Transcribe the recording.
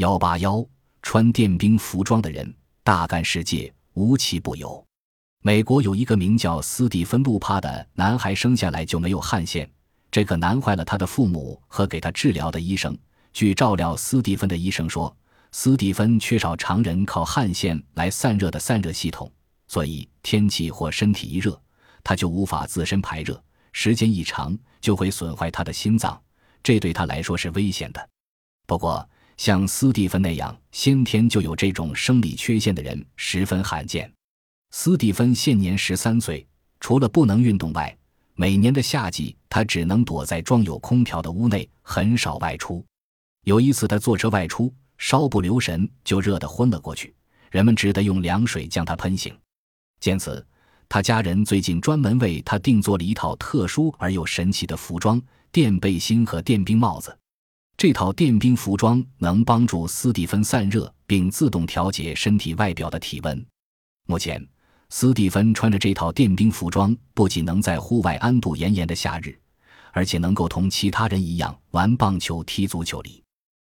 幺八幺，穿电兵服装的人大干世界，无奇不有。美国有一个名叫斯蒂芬·路帕的男孩，生下来就没有汗腺，这可难坏了他的父母和给他治疗的医生。据照料斯蒂芬的医生说，斯蒂芬缺少常人靠汗腺来散热的散热系统，所以天气或身体一热，他就无法自身排热，时间一长就会损坏他的心脏，这对他来说是危险的。不过，像斯蒂芬那样先天就有这种生理缺陷的人十分罕见。斯蒂芬现年十三岁，除了不能运动外，每年的夏季他只能躲在装有空调的屋内，很少外出。有一次，他坐车外出，稍不留神就热得昏了过去，人们只得用凉水将他喷醒。见此，他家人最近专门为他定做了一套特殊而又神奇的服装——电背心和电冰帽子。这套电冰服装能帮助斯蒂芬散热，并自动调节身体外表的体温。目前。斯蒂芬穿着这套电冰服装，不仅能在户外安度炎炎的夏日，而且能够同其他人一样玩棒球、踢足球里。